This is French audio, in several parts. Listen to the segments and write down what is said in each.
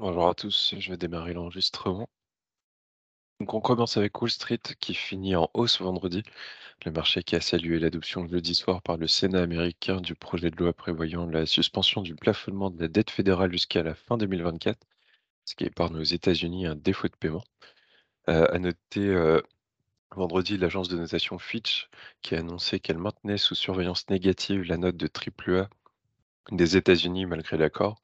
Bonjour à tous, je vais démarrer l'enregistrement. Donc on commence avec Wall Street qui finit en hausse vendredi. Le marché qui a salué l'adoption jeudi soir par le Sénat américain du projet de loi prévoyant la suspension du plafonnement de la dette fédérale jusqu'à la fin 2024, ce qui épargne aux États-Unis un défaut de paiement. Euh, à noter euh, vendredi l'agence de notation Fitch qui a annoncé qu'elle maintenait sous surveillance négative la note de AAA des États-Unis malgré l'accord.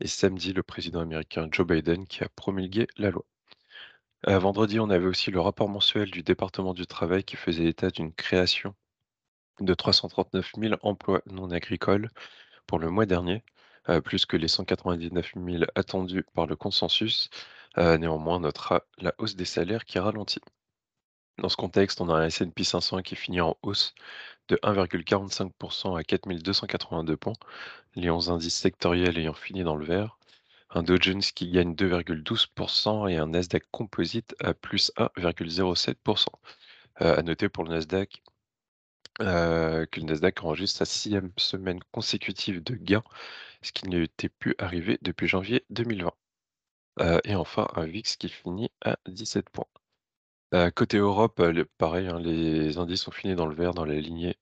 Et samedi, le président américain Joe Biden qui a promulgué la loi. Euh, vendredi, on avait aussi le rapport mensuel du département du travail qui faisait état d'une création de 339 000 emplois non agricoles pour le mois dernier, euh, plus que les 199 000 attendus par le consensus. Euh, néanmoins, notera la hausse des salaires qui ralentit. Dans ce contexte, on a un S&P 500 qui finit en hausse de 1,45% à 4282 points, les 11 indices sectoriels ayant fini dans le vert un Dow Jones qui gagne 2,12% et un Nasdaq Composite à plus 1,07%. Euh, à noter pour le Nasdaq euh, que le Nasdaq enregistre sa sixième semaine consécutive de gains, ce qui n'était plus arrivé depuis janvier 2020. Euh, et enfin, un VIX qui finit à 17 points. Côté Europe, pareil, hein, les indices ont fini dans le vert dans la lignée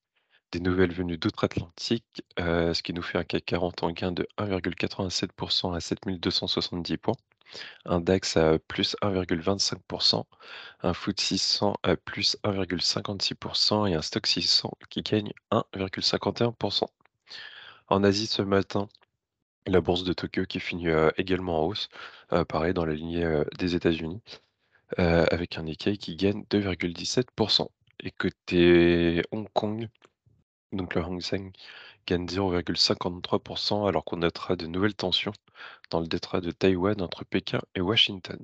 des nouvelles venues d'outre-Atlantique, ce qui nous fait un CAC 40 en gain de 1,87% à 7270 points, un DAX à plus 1,25%, un FTSE 600 à plus 1,56% et un Stock 600 qui gagne 1,51%. En Asie ce matin, la bourse de Tokyo qui finit également en hausse, pareil dans la lignée des États-Unis, avec un Nikkei qui gagne 2,17%. Et côté Hong Kong, donc le Hang Seng gagne 0,53% alors qu'on notera de nouvelles tensions dans le détroit de Taïwan entre Pékin et Washington.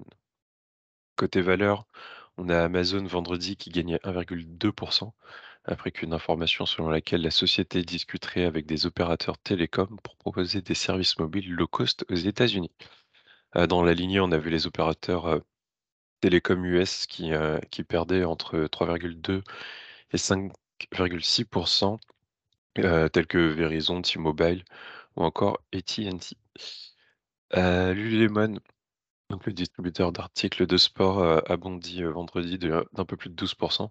Côté valeur, on a Amazon vendredi qui gagnait 1,2% après qu'une information selon laquelle la société discuterait avec des opérateurs télécoms pour proposer des services mobiles low cost aux États-Unis. Euh, dans la lignée, on a vu les opérateurs télécoms US qui, euh, qui perdaient entre 3,2 et 5,6% euh, tels que Verizon, T-Mobile ou encore AT&T. Euh, Lululemon, donc le distributeur d'articles de sport, euh, a bondi vendredi d'un peu plus de 12%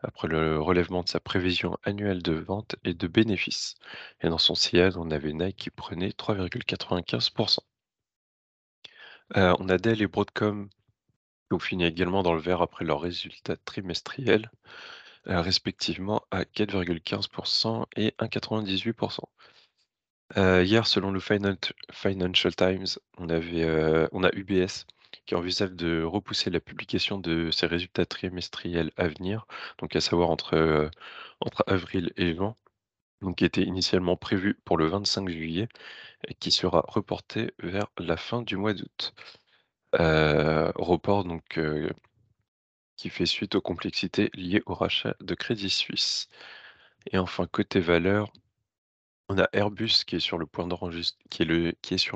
après le relèvement de sa prévision annuelle de vente et de bénéfices. Et dans son sillage, on avait Nike qui prenait 3,95%. on a Dell et Broadcom qui ont fini également dans le vert après leurs résultats trimestriels. Euh, respectivement à 4,15% et 1,98%. Euh, hier, selon le Financial Times, on, avait, euh, on a UBS qui envisage de repousser la publication de ses résultats trimestriels à venir, donc à savoir entre, avril et juin, qui était initialement prévu pour le 25 juillet et qui sera reporté vers la fin du mois d'août. Report donc qui fait suite aux complexités liées au rachat de Crédit Suisse. Et enfin, côté valeur, on a Airbus qui est sur le point d'enregistrer, qui qui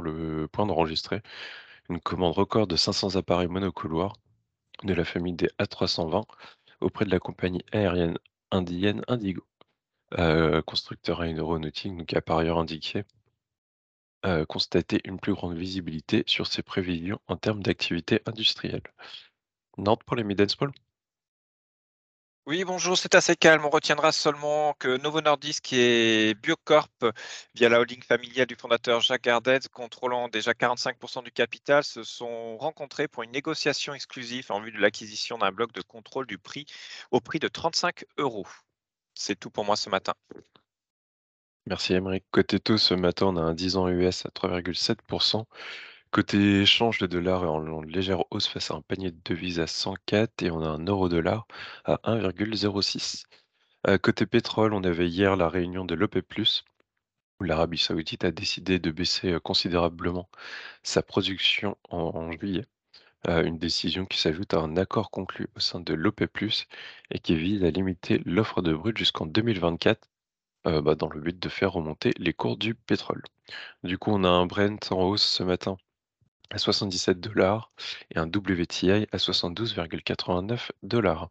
une commande record de 500 appareils monocouloirs de la famille des A320 auprès de la compagnie aérienne indienne Indigo, euh, constructeur aéronautique, donc a par ailleurs indiqué euh, constater une plus grande visibilité sur ses prévisions en termes d'activité industrielle. Nantes pour les mid Small oui, bonjour, c'est assez calme. On retiendra seulement que Novo Nordisk et Biocorp, via la holding familiale du fondateur Jacques Gardez, contrôlant déjà 45% du capital, se sont rencontrés pour une négociation exclusive en vue de l'acquisition d'un bloc de contrôle du prix au prix de 35 euros. C'est tout pour moi ce matin. Merci Émeric. Côté taux, ce matin, on a un 10 ans US à 3,7%. Côté échange, le dollar est en légère hausse face à un panier de devises à 104 et on a un euro-dollar à 1,06. Euh, côté pétrole, on avait hier la réunion de l'OPEP+, où l'Arabie saoudite a décidé de baisser euh, considérablement sa production en, juillet. Euh, une décision qui s'ajoute à un accord conclu au sein de l'OPEP+, et qui vise à limiter l'offre de brut jusqu'en 2024, bah, dans le but de faire remonter les cours du pétrole. Du coup, on a un Brent en hausse ce matin à 77 dollars et un WTI à 72,89 dollars.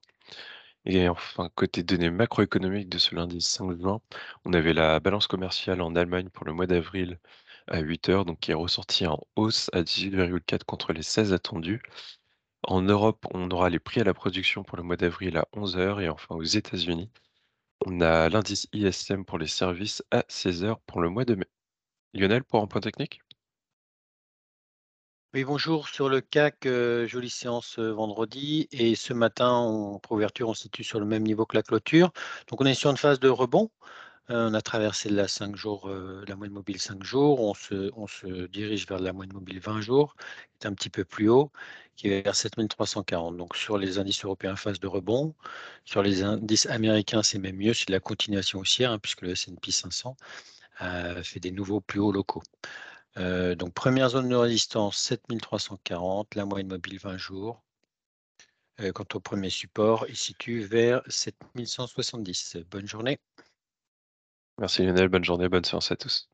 Et enfin, côté données macroéconomiques de ce lundi 5 juin, on avait la balance commerciale en Allemagne pour le mois d'avril à 8h, donc qui est ressorti en hausse à 18,4 contre les 16 attendus. En Europe, on aura les prix à la production pour le mois d'avril à 11h et enfin aux États-Unis, on a l'indice ISM pour les services à 16h pour le mois de mai. Lionel, pour un point technique? Oui, bonjour. Sur le CAC, heu, jolie séance, heu, vendredi et ce matin, en préouverture, on se situe sur le même niveau que la clôture. Donc on est sur une phase de rebond. On a traversé la 5 jours, heu, la moyenne mobile 5 jours. On se dirige vers la moyenne mobile 20 jours, qui est un petit peu plus haut, qui est vers 7 340. Donc sur les indices européens, phase de rebond. Sur les indices américains, c'est même mieux, c'est de la continuation haussière, hein, puisque le S&P 500 a fait des nouveaux plus hauts locaux. Heu, donc première zone de résistance 7 340, la moyenne mobile 20 jours. Heu, quant au premier support, il situe vers 7 170. Bonne journée. Merci Lionel, bonne journée, bonne séance à tous.